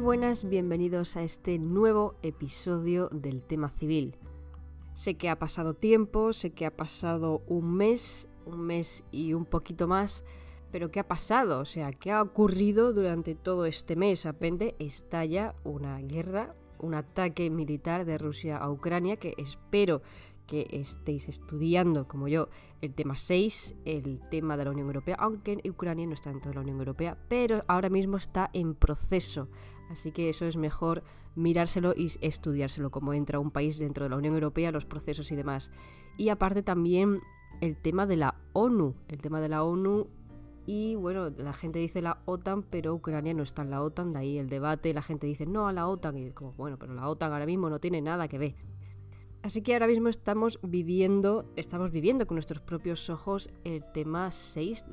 Buenas, bienvenidos a este nuevo episodio del tema civil. Sé que ha pasado tiempo, sé que ha pasado un mes, un mes y un poquito más, pero ¿qué ha pasado? O sea, ¿qué ha ocurrido durante todo este mes? Apende estalla una guerra, un ataque militar de Rusia a Ucrania que espero que estéis estudiando, como yo, el tema 6, el tema de la Unión Europea, aunque Ucrania no está dentro de la Unión Europea, pero ahora mismo está en proceso. Así que eso es mejor mirárselo y estudiárselo, como entra un país dentro de la Unión Europea, los procesos y demás. Y aparte también el tema de la ONU, el tema de la ONU y bueno, la gente dice la OTAN, pero Ucrania no está en la OTAN, de ahí el debate, la gente dice no a la OTAN, y como bueno, pero la OTAN ahora mismo no tiene nada que ver. Así que ahora mismo estamos viviendo, estamos viviendo con nuestros propios ojos el tema 6,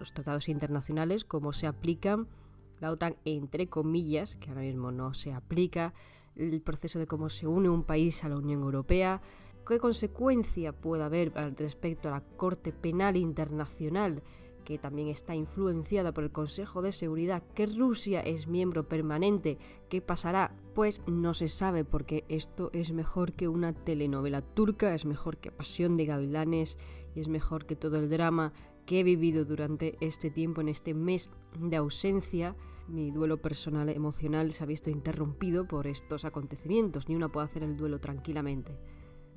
los tratados internacionales, cómo se aplican la OTAN entre comillas, que ahora mismo no se aplica, el proceso de cómo se une un país a la Unión Europea, qué consecuencia puede haber respecto a la Corte Penal Internacional que también está influenciada por el Consejo de Seguridad, que Rusia es miembro permanente. ¿Qué pasará? Pues no se sabe porque esto es mejor que una telenovela turca, es mejor que Pasión de Gavilanes y es mejor que todo el drama que he vivido durante este tiempo, en este mes de ausencia. Mi duelo personal emocional se ha visto interrumpido por estos acontecimientos, ni una puede hacer el duelo tranquilamente.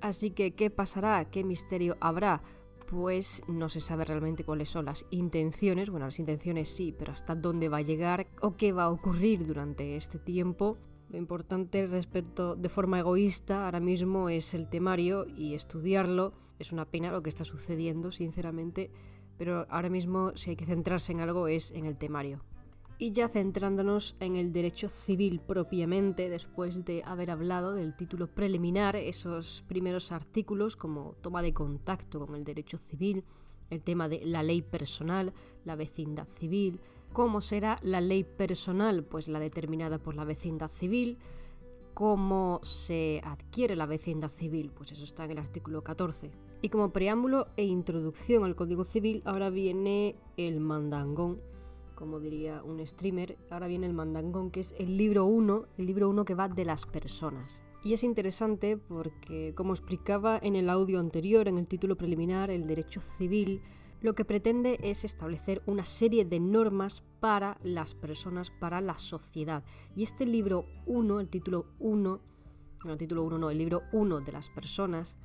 Así que, ¿qué pasará? ¿Qué misterio habrá? pues no se sabe realmente cuáles son las intenciones, bueno, las intenciones sí, pero hasta dónde va a llegar o qué va a ocurrir durante este tiempo. Lo importante respecto de forma egoísta ahora mismo es el temario y estudiarlo. Es una pena lo que está sucediendo, sinceramente, pero ahora mismo si hay que centrarse en algo es en el temario. Y ya centrándonos en el derecho civil propiamente, después de haber hablado del título preliminar, esos primeros artículos como toma de contacto con el derecho civil, el tema de la ley personal, la vecindad civil, cómo será la ley personal, pues la determinada por la vecindad civil, cómo se adquiere la vecindad civil, pues eso está en el artículo 14. Y como preámbulo e introducción al Código Civil, ahora viene el mandangón como diría un streamer, ahora viene el mandangón, que es el libro 1, el libro 1 que va de las personas. Y es interesante porque, como explicaba en el audio anterior, en el título preliminar, el derecho civil, lo que pretende es establecer una serie de normas para las personas, para la sociedad. Y este libro 1, el título 1, no, el título 1 no, el libro 1 de las personas,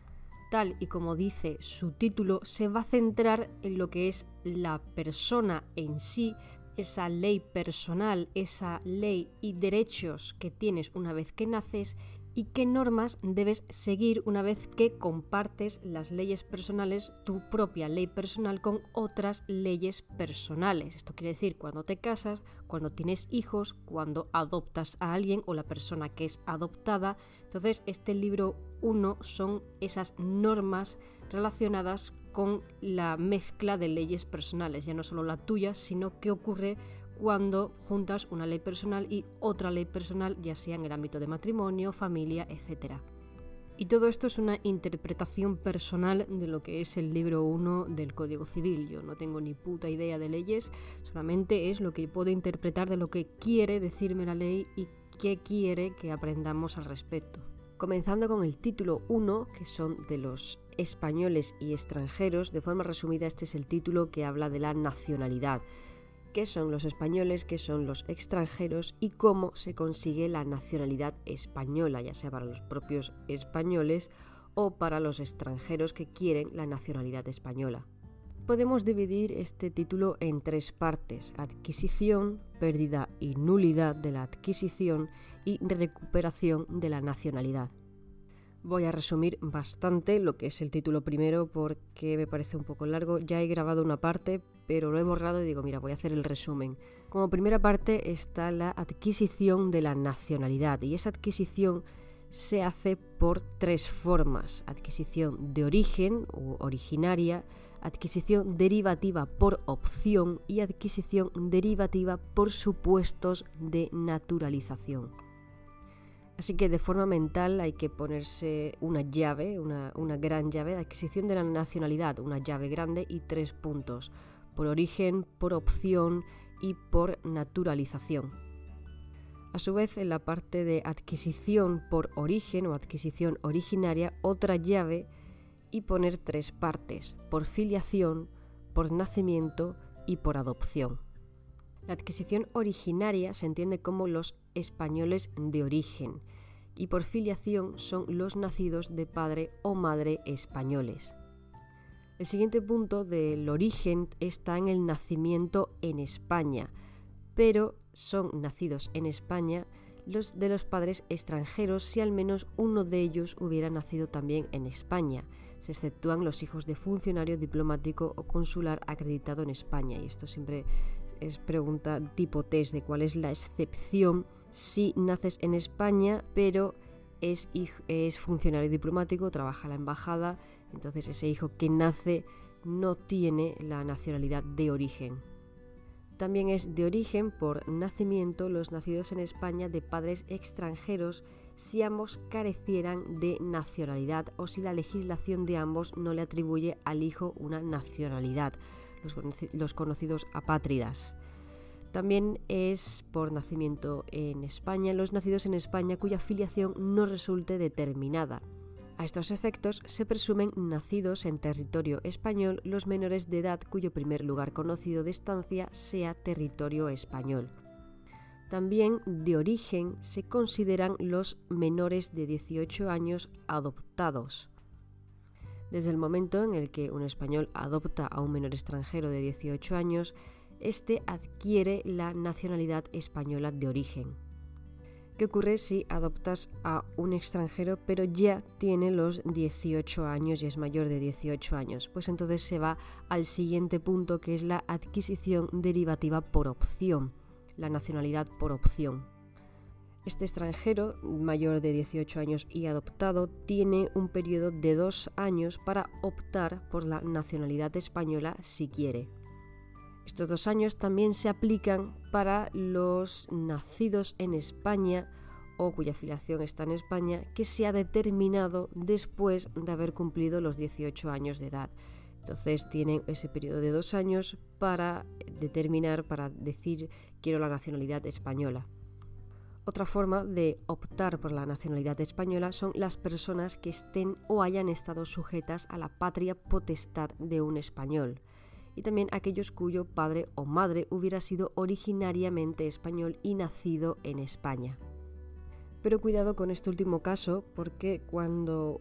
tal y como dice su título, se va a centrar en lo que es la persona en sí, esa ley personal, esa ley y derechos que tienes una vez que naces y qué normas debes seguir una vez que compartes las leyes personales, tu propia ley personal con otras leyes personales. Esto quiere decir cuando te casas, cuando tienes hijos, cuando adoptas a alguien o la persona que es adoptada. Entonces, este libro 1 son esas normas relacionadas con la mezcla de leyes personales, ya no solo la tuya, sino qué ocurre cuando juntas una ley personal y otra ley personal, ya sea en el ámbito de matrimonio, familia, etc. Y todo esto es una interpretación personal de lo que es el libro 1 del Código Civil. Yo no tengo ni puta idea de leyes, solamente es lo que puedo interpretar de lo que quiere decirme la ley y qué quiere que aprendamos al respecto. Comenzando con el título 1, que son de los españoles y extranjeros. De forma resumida, este es el título que habla de la nacionalidad. ¿Qué son los españoles? ¿Qué son los extranjeros? ¿Y cómo se consigue la nacionalidad española, ya sea para los propios españoles o para los extranjeros que quieren la nacionalidad española? Podemos dividir este título en tres partes, adquisición, pérdida y nulidad de la adquisición y recuperación de la nacionalidad. Voy a resumir bastante lo que es el título primero porque me parece un poco largo. Ya he grabado una parte, pero lo he borrado y digo, mira, voy a hacer el resumen. Como primera parte está la adquisición de la nacionalidad y esa adquisición se hace por tres formas. Adquisición de origen o originaria, adquisición derivativa por opción y adquisición derivativa por supuestos de naturalización. Así que de forma mental hay que ponerse una llave, una, gran llave adquisición de la nacionalidad, una llave grande y tres puntos, por origen, por opción y por naturalización. A su vez, en la parte de adquisición por origen o adquisición originaria, otra llave y poner tres partes, por filiación, por nacimiento y por adopción. La adquisición originaria se entiende como los españoles de origen y por filiación son los nacidos de padre o madre españoles. El siguiente punto del origen está en el nacimiento en España, pero son nacidos en España los de los padres extranjeros si al menos uno de ellos hubiera nacido también en España. Se exceptúan los hijos de funcionario diplomático o consular acreditado en España. Y esto siempre es pregunta tipo test de cuál es la excepción si naces en España, pero es, es funcionario diplomático, trabaja en la embajada, entonces ese hijo que nace no tiene la nacionalidad de origen. También es de origen por nacimiento los nacidos en España de padres extranjeros si ambos carecieran de nacionalidad o si la legislación de ambos no le atribuye al hijo una nacionalidad, los, conocidos apátridas. También es por nacimiento en España los nacidos en España cuya filiación no resulte determinada. A estos efectos se presumen nacidos en territorio español los menores de edad cuyo primer lugar conocido de estancia sea territorio español. También de origen se consideran los menores de 18 años adoptados. Desde el momento en el que un español adopta a un menor extranjero de 18 años, éste adquiere la nacionalidad española de origen. ¿Qué ocurre si adoptas a un extranjero pero ya tiene los 18 años y es mayor de 18 años? Pues entonces se va al siguiente punto que es la adquisición derivativa por opción, la nacionalidad por opción. Este extranjero mayor de 18 años y adoptado tiene un periodo de dos años para optar por la nacionalidad española si quiere. Estos dos años también se aplican para los nacidos en España o cuya filiación está en España que se ha determinado después de haber cumplido los 18 años de edad. Entonces tienen ese periodo de dos años para determinar, para decir quiero la nacionalidad española. Otra forma de optar por la nacionalidad española son las personas que estén o hayan estado sujetas a la patria potestad de un español y también aquellos cuyo padre o madre hubiera sido originariamente español y nacido en España. Pero cuidado con este último caso porque cuando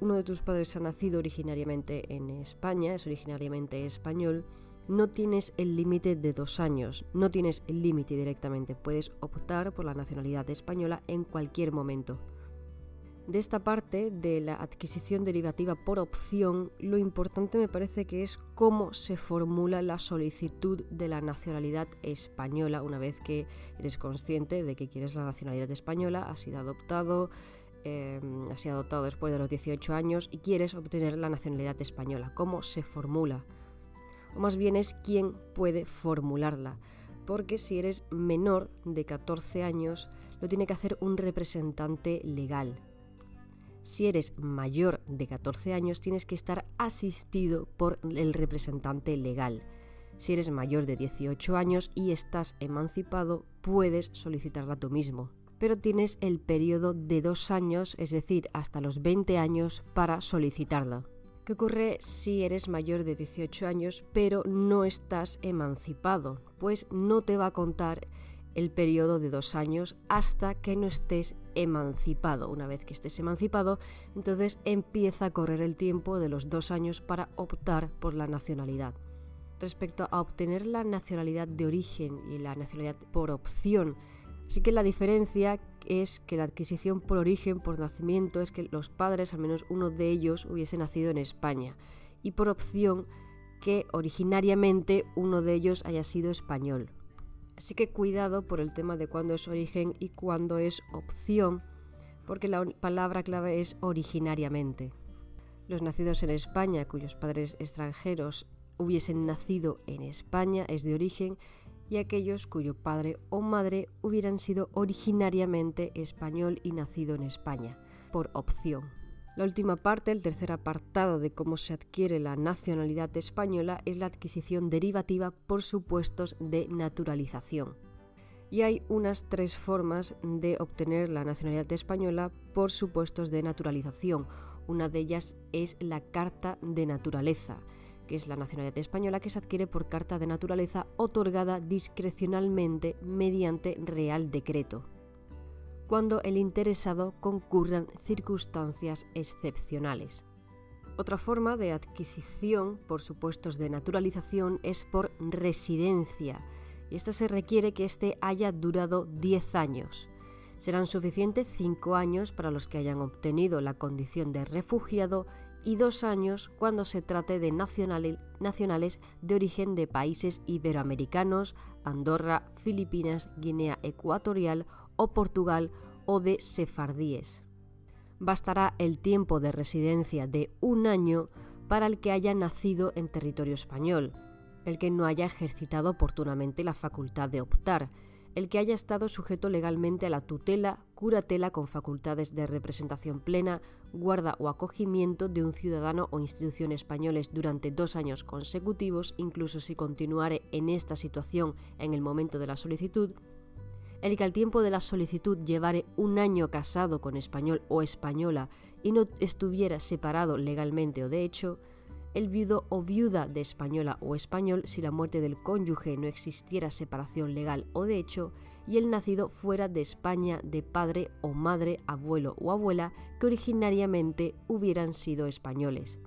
uno de tus padres ha nacido originariamente en España, es originariamente español, no tienes el límite de dos años, no tienes el límite directamente, puedes optar por la nacionalidad española en cualquier momento. De esta parte de la adquisición derivativa por opción, lo importante me parece que es cómo se formula la solicitud de la nacionalidad española una vez que eres consciente de que quieres la nacionalidad española, has sido adoptado, eh, sido adoptado después de los 18 años y quieres obtener la nacionalidad española. ¿Cómo se formula? O más bien es quién puede formularla. Porque si eres menor de 14 años, lo tiene que hacer un representante legal si eres mayor de 14 años tienes que estar asistido por el representante legal. Si eres mayor de 18 años y estás emancipado, puedes solicitarla tú mismo. Pero tienes el periodo de dos años, es decir, hasta los 20 años, para solicitarla. ¿Qué ocurre si eres mayor de 18 años pero no estás emancipado? Pues no te va a contar el periodo de dos años hasta que no estés emancipado. Una vez que estés emancipado, entonces empieza a correr el tiempo de los dos años para optar por la nacionalidad. Respecto a obtener la nacionalidad de origen y la nacionalidad por opción, sí que la diferencia es que la adquisición por origen, por nacimiento, es que los padres, al menos uno de ellos, hubiese nacido en España. Y por opción, que originariamente uno de ellos haya sido español. Así que cuidado por el tema de cuándo es origen y cuándo es opción, porque la palabra clave es originariamente. Los nacidos en España, cuyos padres extranjeros hubiesen nacido en España, es de origen, y aquellos cuyo padre o madre hubieran sido originariamente español y nacido en España, por opción. La última parte, el tercer apartado de cómo se adquiere la nacionalidad española, es la adquisición derivativa por supuestos de naturalización. Y hay unas tres formas de obtener la nacionalidad española por supuestos de naturalización. Una de ellas es la Carta de Naturaleza, que es la nacionalidad española que se adquiere por carta de naturaleza otorgada discrecionalmente mediante real decreto cuando el interesado concurran circunstancias excepcionales. Otra forma de adquisición por supuestos de naturalización es por residencia, y esta se requiere que éste haya durado 10 años. Serán suficientes 5 años para los que hayan obtenido la condición de refugiado y 2 años cuando se trate de nacionales de origen de países iberoamericanos, Andorra, Filipinas, Guinea Ecuatorial o Portugal o de sefardíes. Bastará el tiempo de residencia de un año para el que haya nacido en territorio español, el que no haya ejercitado oportunamente la facultad de optar, el que haya estado sujeto legalmente a la tutela, curatela con facultades de representación plena, guarda o acogimiento de un ciudadano o institución españoles durante dos años consecutivos, incluso si continuare en esta situación en el momento de la solicitud, el que al tiempo de la solicitud llevare un año casado con español o española y no estuviera separado legalmente o de hecho, el viudo o viuda de española o español si la muerte del cónyuge no existiera separación legal o de hecho, y el nacido fuera de España de padre o madre, abuelo o abuela que originariamente hubieran sido españoles.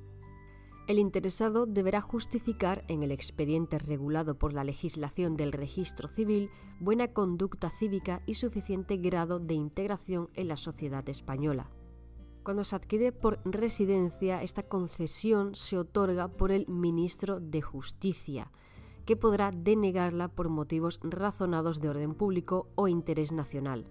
El interesado deberá justificar en el expediente regulado por la legislación del registro civil buena conducta cívica y suficiente grado de integración en la sociedad española. Cuando se adquiere por residencia, esta concesión se otorga por el ministro de Justicia, que podrá denegarla por motivos razonados de orden público o interés nacional.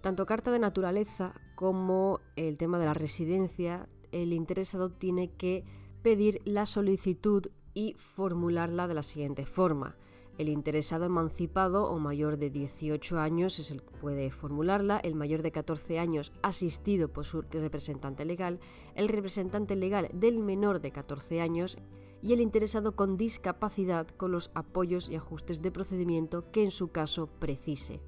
Tanto carta de naturaleza como el tema de la residencia, el interesado tiene que pedir la solicitud y formularla de la siguiente forma. El interesado emancipado o mayor de 18 años es el que puede formularla, el mayor de 14 años asistido por su representante legal, el representante legal del menor de 14 años y el interesado con discapacidad con los apoyos y ajustes de procedimiento que en su caso precise.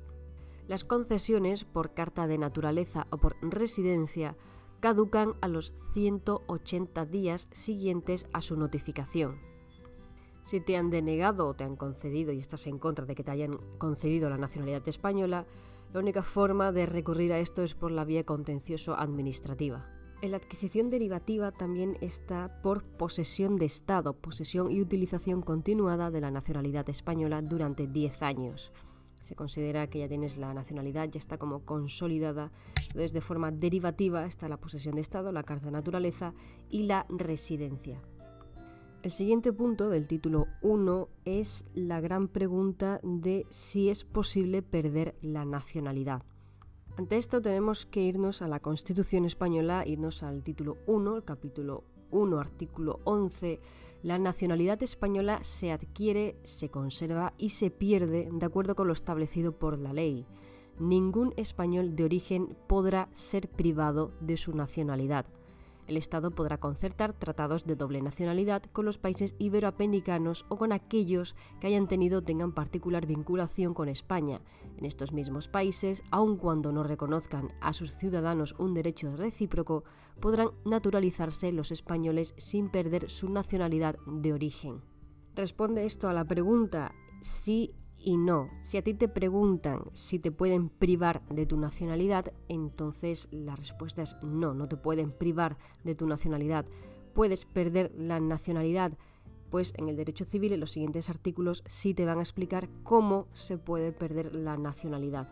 Las concesiones por carta de naturaleza o por residencia caducan a los 180 días siguientes a su notificación. Si te han denegado o te han concedido y estás en contra de que te hayan concedido la nacionalidad española, la única forma de recurrir a esto es por la vía contencioso administrativa. En la adquisición derivativa también está por posesión de Estado, posesión y utilización continuada de la nacionalidad española durante 10 años se considera que ya tienes la nacionalidad, ya está como consolidada. Entonces, de forma derivativa está la posesión de Estado, la carta de naturaleza y la residencia. El siguiente punto del título 1 es la gran pregunta de si es posible perder la nacionalidad. Ante esto tenemos que irnos a la Constitución española, irnos al título 1, el capítulo 1, artículo 11 la nacionalidad española se adquiere, se conserva y se pierde de acuerdo con lo establecido por la ley. Ningún español de origen podrá ser privado de su nacionalidad. El Estado podrá concertar tratados de doble nacionalidad con los países iberoamericanos o con aquellos que hayan tenido o tengan particular vinculación con España. En estos mismos países, aun cuando no reconozcan a sus ciudadanos un derecho recíproco, podrán naturalizarse los españoles sin perder su nacionalidad de origen. Responde esto a la pregunta si y no. Si a ti te preguntan si te pueden privar de tu nacionalidad, entonces la respuesta es no, no te pueden privar de tu nacionalidad. Puedes perder la nacionalidad, pues en el derecho civil en los siguientes artículos sí te van a explicar cómo se puede perder la nacionalidad.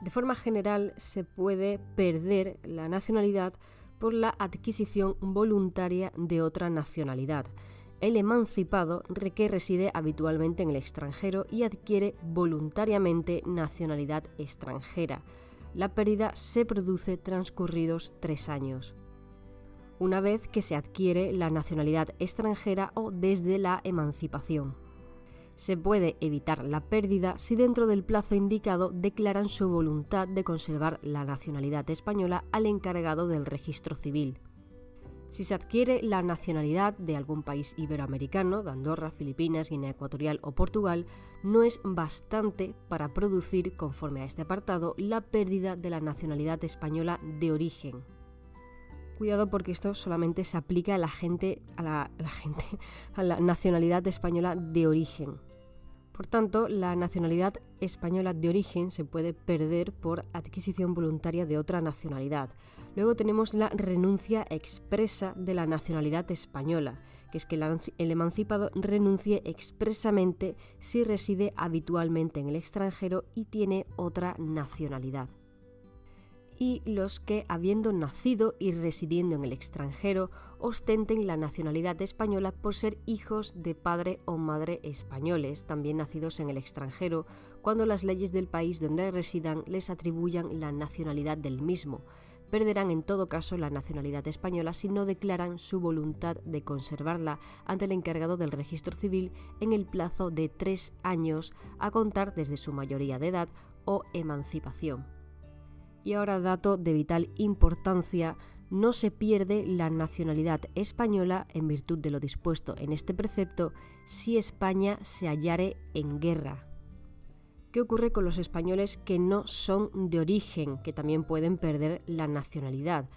De forma general se puede perder la nacionalidad por la adquisición voluntaria de otra nacionalidad el emancipado que reside habitualmente en el extranjero y adquiere voluntariamente nacionalidad extranjera. La pérdida se produce transcurridos tres años. Una vez que se adquiere la nacionalidad extranjera o desde la emancipación. Se puede evitar la pérdida si dentro del plazo indicado declaran su voluntad de conservar la nacionalidad española al encargado del registro civil Si se adquiere la nacionalidad de algún país iberoamericano, de Andorra, Filipinas, Guinea Ecuatorial o Portugal, no es bastante para producir, conforme a este apartado, la pérdida de la nacionalidad española de origen. Cuidado porque esto solamente se aplica a la gente, a la, nacionalidad española de origen. Por tanto, la nacionalidad española de origen se puede perder por adquisición voluntaria de otra nacionalidad. Luego tenemos la renuncia expresa de la nacionalidad española, que es que el emancipado renuncie expresamente si reside habitualmente en el extranjero y tiene otra nacionalidad y los que, habiendo nacido y residiendo en el extranjero, ostenten la nacionalidad española por ser hijos de padre o madre españoles, también nacidos en el extranjero, cuando las leyes del país donde residan les atribuyan la nacionalidad del mismo. Perderán en todo caso la nacionalidad española si no declaran su voluntad de conservarla ante el encargado del registro civil en el plazo de tres años a contar desde su mayoría de edad o emancipación. Y ahora dato de vital importancia, no se pierde la nacionalidad española en virtud de lo dispuesto en este precepto si España se hallare en guerra. ¿Qué ocurre con los españoles que no son de origen, que también pueden perder la nacionalidad?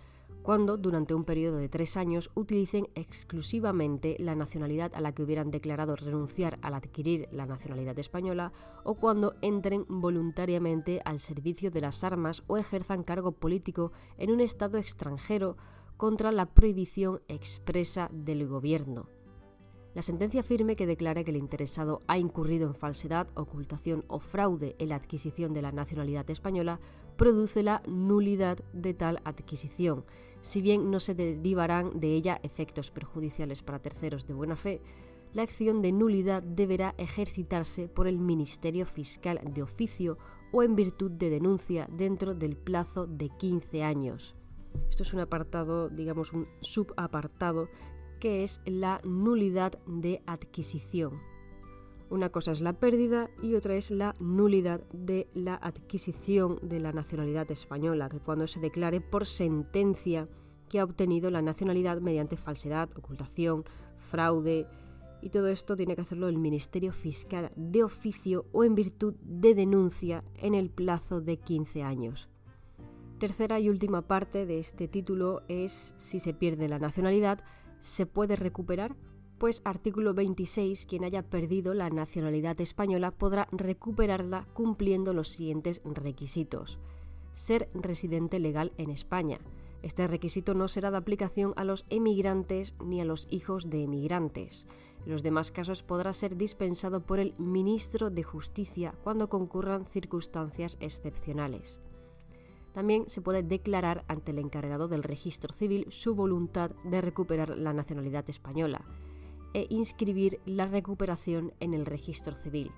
cuando durante un periodo de tres años utilicen exclusivamente la nacionalidad a la que hubieran declarado renunciar al adquirir la nacionalidad española o cuando entren voluntariamente al servicio de las armas o ejerzan cargo político en un Estado extranjero contra la prohibición expresa del gobierno. La sentencia firme que declara que el interesado ha incurrido en falsedad, ocultación o fraude en la adquisición de la nacionalidad española produce la nulidad de tal adquisición, si bien no se derivarán de ella efectos perjudiciales para terceros de buena fe, la acción de nulidad deberá ejercitarse por el Ministerio Fiscal de oficio o en virtud de denuncia dentro del plazo de 15 años. Esto es un apartado, digamos un subapartado, que es la nulidad de adquisición. Una cosa es la pérdida y otra es la nulidad de la adquisición de la nacionalidad española, que cuando se declare por sentencia que ha obtenido la nacionalidad mediante falsedad, ocultación, fraude, y todo esto tiene que hacerlo el Ministerio Fiscal de oficio o en virtud de denuncia en el plazo de 15 años. Tercera y última parte de este título es si se pierde la nacionalidad, ¿se puede recuperar? pues artículo 26, quien haya perdido la nacionalidad española podrá recuperarla cumpliendo los siguientes requisitos. Ser residente legal en España. Este requisito no será de aplicación a los emigrantes ni a los hijos de emigrantes. En los demás casos podrá ser dispensado por el ministro de Justicia cuando concurran circunstancias excepcionales. También se puede declarar ante el encargado del registro civil su voluntad de recuperar la nacionalidad española e inscribir la recuperación en el registro civil.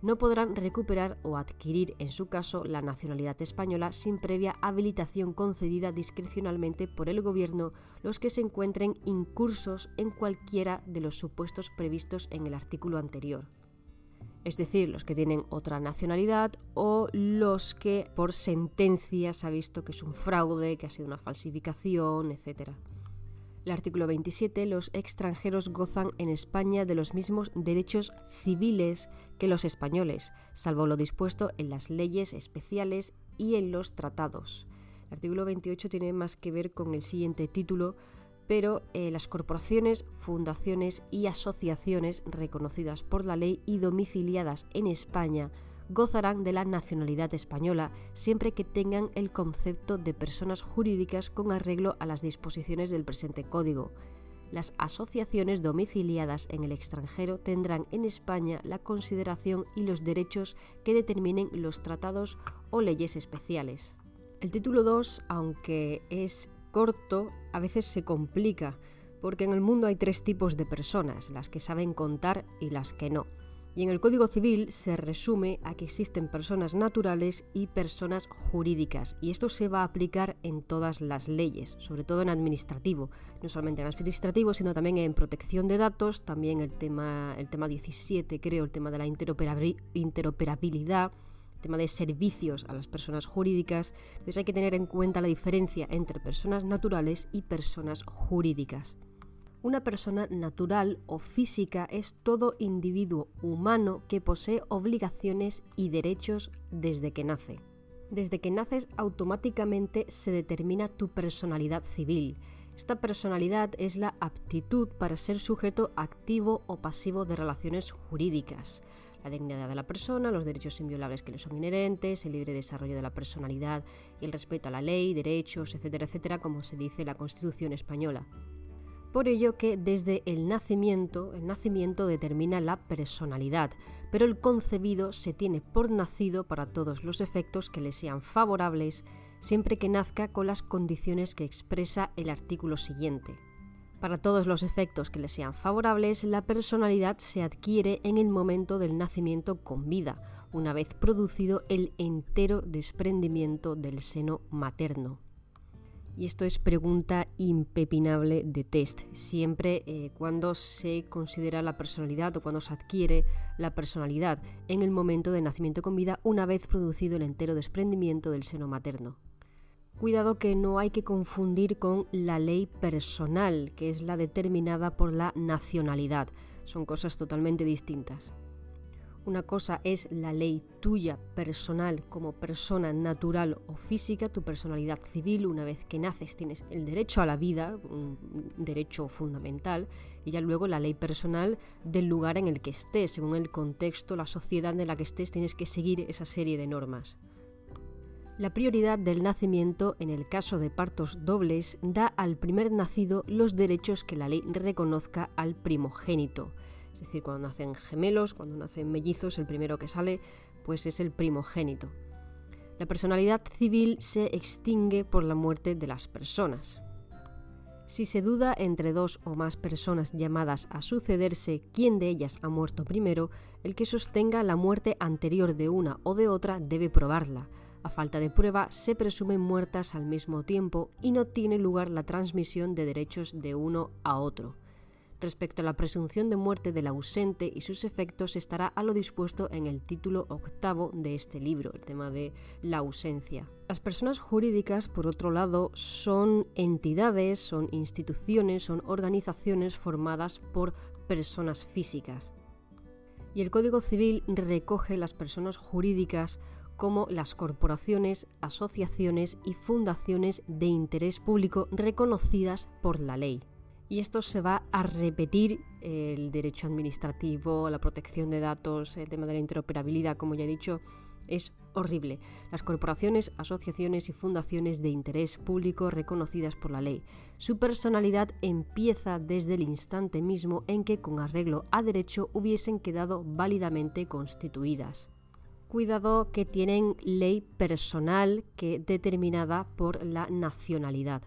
No podrán recuperar o adquirir, en su caso, la nacionalidad española sin previa habilitación concedida discrecionalmente por el Gobierno los que se encuentren incursos en cualquiera de los supuestos previstos en el artículo anterior. Es decir, los que tienen otra nacionalidad o los que por sentencia se ha visto que es un fraude, que ha sido una falsificación, etc. El artículo 27. Los extranjeros gozan en España de los mismos derechos civiles que los españoles, salvo lo dispuesto en las leyes especiales y en los tratados. El artículo 28 tiene más que ver con el siguiente título, pero eh, las corporaciones, fundaciones y asociaciones reconocidas por la ley y domiciliadas en España gozarán de la nacionalidad española siempre que tengan el concepto de personas jurídicas con arreglo a las disposiciones del presente código. Las asociaciones domiciliadas en el extranjero tendrán en España la consideración y los derechos que determinen los tratados o leyes especiales. El título 2, aunque es corto, a veces se complica, porque en el mundo hay tres tipos de personas, las que saben contar y las que no. Y en el Código Civil se resume a que existen personas naturales y personas jurídicas, y esto se va a aplicar en todas las leyes, sobre todo en administrativo, no solamente en administrativo, sino también en protección de datos, también el tema, el tema 17, creo, el tema de la interoperabilidad, tema de servicios a las personas jurídicas, entonces hay que tener en cuenta la diferencia entre personas naturales y personas jurídicas. Una persona natural o física es todo individuo humano que posee obligaciones y derechos desde que nace. Desde que naces automáticamente se determina tu personalidad civil. Esta personalidad es la aptitud para ser sujeto activo o pasivo de relaciones jurídicas la dignidad de la persona, los derechos inviolables que le son inherentes, el libre desarrollo de la personalidad y el respeto a la ley, derechos, etcétera, etcétera, como se dice en la Constitución española. Por ello que desde el nacimiento, el nacimiento determina la personalidad, pero el concebido se tiene por nacido para todos los efectos que le sean favorables, siempre que nazca con las condiciones que expresa el artículo siguiente. Para todos los efectos que le sean favorables, la personalidad se adquiere en el momento del nacimiento con vida, una vez producido el entero desprendimiento del seno materno. Y esto es pregunta impepinable de test. Siempre eh, cuando se considera la personalidad o cuando se adquiere la personalidad en el momento del nacimiento con vida, una vez producido el entero desprendimiento del seno materno. Cuidado que no hay que confundir con la ley personal, que es la determinada por la nacionalidad. Son cosas totalmente distintas. Una cosa es la ley tuya personal como persona natural o física, tu personalidad civil, una vez que naces tienes el derecho a la vida, un derecho fundamental, y ya luego la ley personal del lugar en el que estés, según el contexto, la sociedad en la que estés, tienes que seguir esa serie de normas. La prioridad del nacimiento en el caso de partos dobles da al primer nacido los derechos que la ley reconozca al primogénito. Es decir, cuando nacen gemelos, cuando nacen mellizos, el primero que sale pues es el primogénito. La personalidad civil se extingue por la muerte de las personas. Si se duda entre dos o más personas llamadas a sucederse quién de ellas ha muerto primero, el que sostenga la muerte anterior de una o de otra debe probarla, a falta de prueba, se presumen muertas al mismo tiempo y no tiene lugar la transmisión de derechos de uno a otro. Respecto a la presunción de muerte del ausente y sus efectos estará a lo dispuesto en el título octavo de este libro, el tema de la ausencia. Las personas jurídicas, por otro lado, son entidades, son instituciones, son organizaciones formadas por personas físicas. Y el Código Civil recoge las personas jurídicas como las corporaciones, asociaciones y fundaciones de interés público reconocidas por la ley. Y esto se va a repetir el derecho administrativo, la protección de datos, el tema de la interoperabilidad, como ya he dicho, es horrible. Las corporaciones, asociaciones y fundaciones de interés público reconocidas por la ley. Su personalidad empieza desde el instante mismo en que, con arreglo a derecho, hubiesen quedado válidamente constituidas cuidado que tienen ley personal que determinada por la nacionalidad.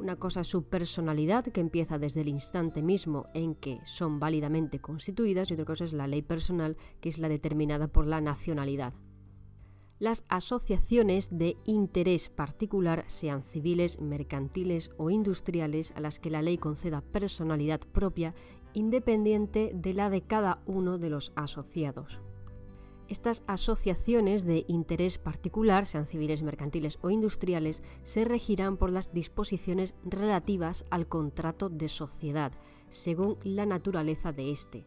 Una cosa es su personalidad, que empieza desde el instante mismo en que son válidamente constituidas, y otra cosa es la ley personal, que es la determinada por la nacionalidad. Las asociaciones de interés particular, sean civiles, mercantiles o industriales, a las que la ley conceda personalidad propia, independiente de la de cada uno de los asociados. Estas asociaciones de interés particular, sean civiles, mercantiles o industriales, se regirán por las disposiciones relativas al contrato de sociedad, según la naturaleza de éste.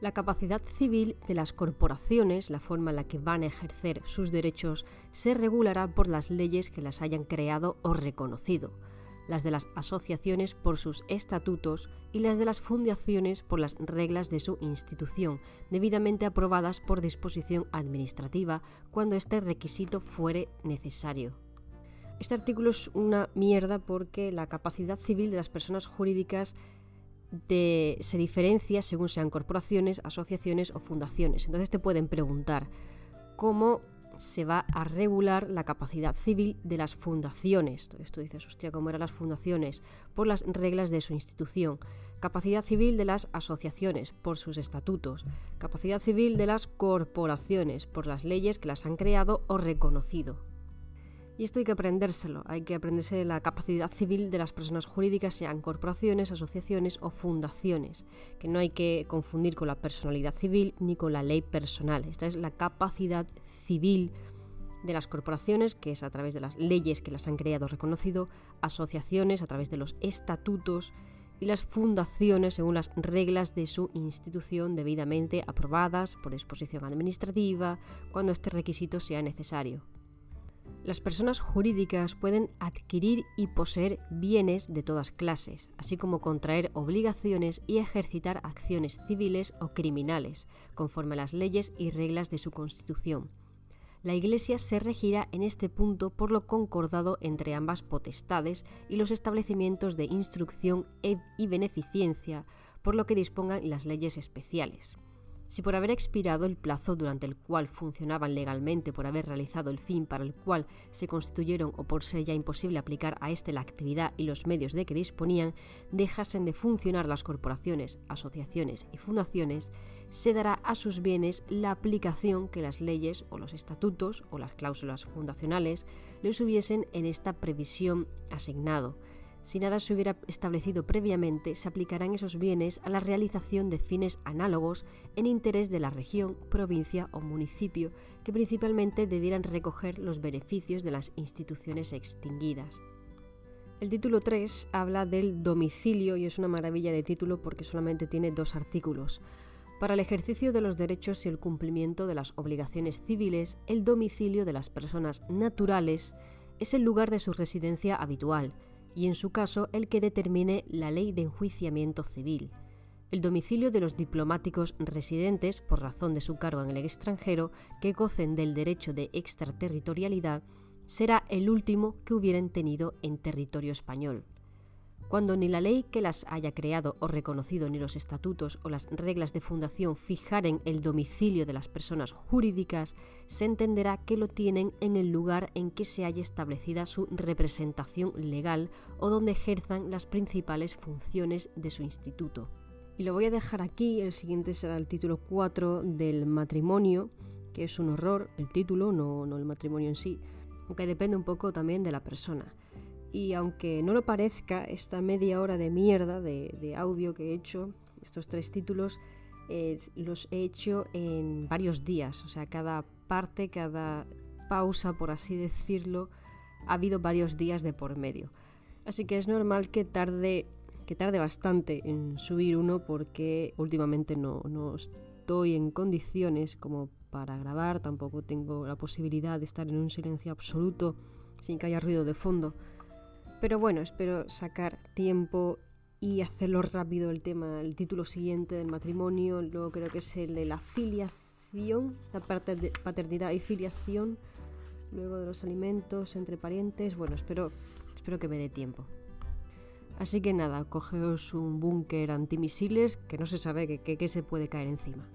La capacidad civil de las corporaciones, la forma en la que van a ejercer sus derechos, se regulará por las leyes que las hayan creado o reconocido las de las asociaciones por sus estatutos y las de las fundaciones por las reglas de su institución, debidamente aprobadas por disposición administrativa cuando este requisito fuere necesario. Este artículo es una mierda porque la capacidad civil de las personas jurídicas se diferencia según sean corporaciones, asociaciones o fundaciones. Entonces te pueden preguntar cómo se va a regular la capacidad civil de las fundaciones. Esto dices, hostia, ¿cómo eran las fundaciones? Por las reglas de su institución. Capacidad civil de las asociaciones, por sus estatutos. Capacidad civil de las corporaciones, por las leyes que las han creado o reconocido. Y esto hay que aprendérselo, hay que aprenderse la capacidad civil de las personas jurídicas, sean corporaciones, asociaciones o fundaciones, que no hay que confundir con la personalidad civil ni con la ley personal. Esta es la capacidad civil de las corporaciones, que es a través de las leyes que las han creado reconocido, asociaciones a través de los estatutos y las fundaciones según las reglas de su institución debidamente aprobadas por disposición administrativa cuando este requisito sea necesario. Las personas jurídicas pueden adquirir y poseer bienes de todas clases, así como contraer obligaciones y ejercitar acciones civiles o criminales, conforme a las leyes y reglas de su constitución. La Iglesia se regirá en este punto por lo concordado entre ambas potestades y los establecimientos de instrucción e- y beneficencia, por lo que dispongan las leyes especiales. Si por haber expirado el plazo durante el cual funcionaban legalmente por haber realizado el fin para el cual se constituyeron o por ser ya imposible aplicar a éste la actividad y los medios de que disponían, dejasen de funcionar las corporaciones, asociaciones y fundaciones, se dará a sus bienes la aplicación que las leyes o los estatutos o las cláusulas fundacionales les hubiesen en esta previsión asignado si nada se hubiera establecido previamente, se aplicarán esos bienes a la realización de fines análogos en interés de la región, provincia o municipio, que principalmente debieran recoger los beneficios de las instituciones extinguidas. El título 3 habla del domicilio y es una maravilla de título porque solamente tiene dos artículos. Para el ejercicio de los derechos y el cumplimiento de las obligaciones civiles, el domicilio de las personas naturales es el lugar de su residencia habitual, y en su caso el que determine la ley de enjuiciamiento civil. El domicilio de los diplomáticos residentes, por razón de su cargo en el extranjero, que gocen del derecho de extraterritorialidad, será el último que hubieran tenido en territorio español cuando ni la ley que las haya creado o reconocido ni los estatutos o las reglas de fundación fijaren el domicilio de las personas jurídicas, se entenderá que lo tienen en el lugar en que se haya establecida su representación legal o donde ejerzan las principales funciones de su instituto. Y lo voy a dejar aquí, el siguiente será el título 4 del matrimonio, que es un horror, el título, no, no el matrimonio en sí, aunque depende un poco también de la persona y aunque no lo parezca, esta media hora de mierda de, audio que he hecho, estos tres títulos, eh, los he hecho en varios días, o sea, cada parte, cada pausa, por así decirlo, ha habido varios días de por medio. Así que es normal que tarde, que tarde bastante en subir uno porque últimamente no, no estoy en condiciones como para grabar, tampoco tengo la posibilidad de estar en un silencio absoluto sin que haya ruido de fondo. Pero bueno, espero sacar tiempo y hacerlo rápido el tema, el título siguiente del matrimonio, luego creo que es el de la filiación, la paternidad y filiación, luego de los alimentos entre parientes, bueno, espero, espero que me dé tiempo. Así que nada, cogeos un búnker antimisiles que no se sabe qué se puede caer encima.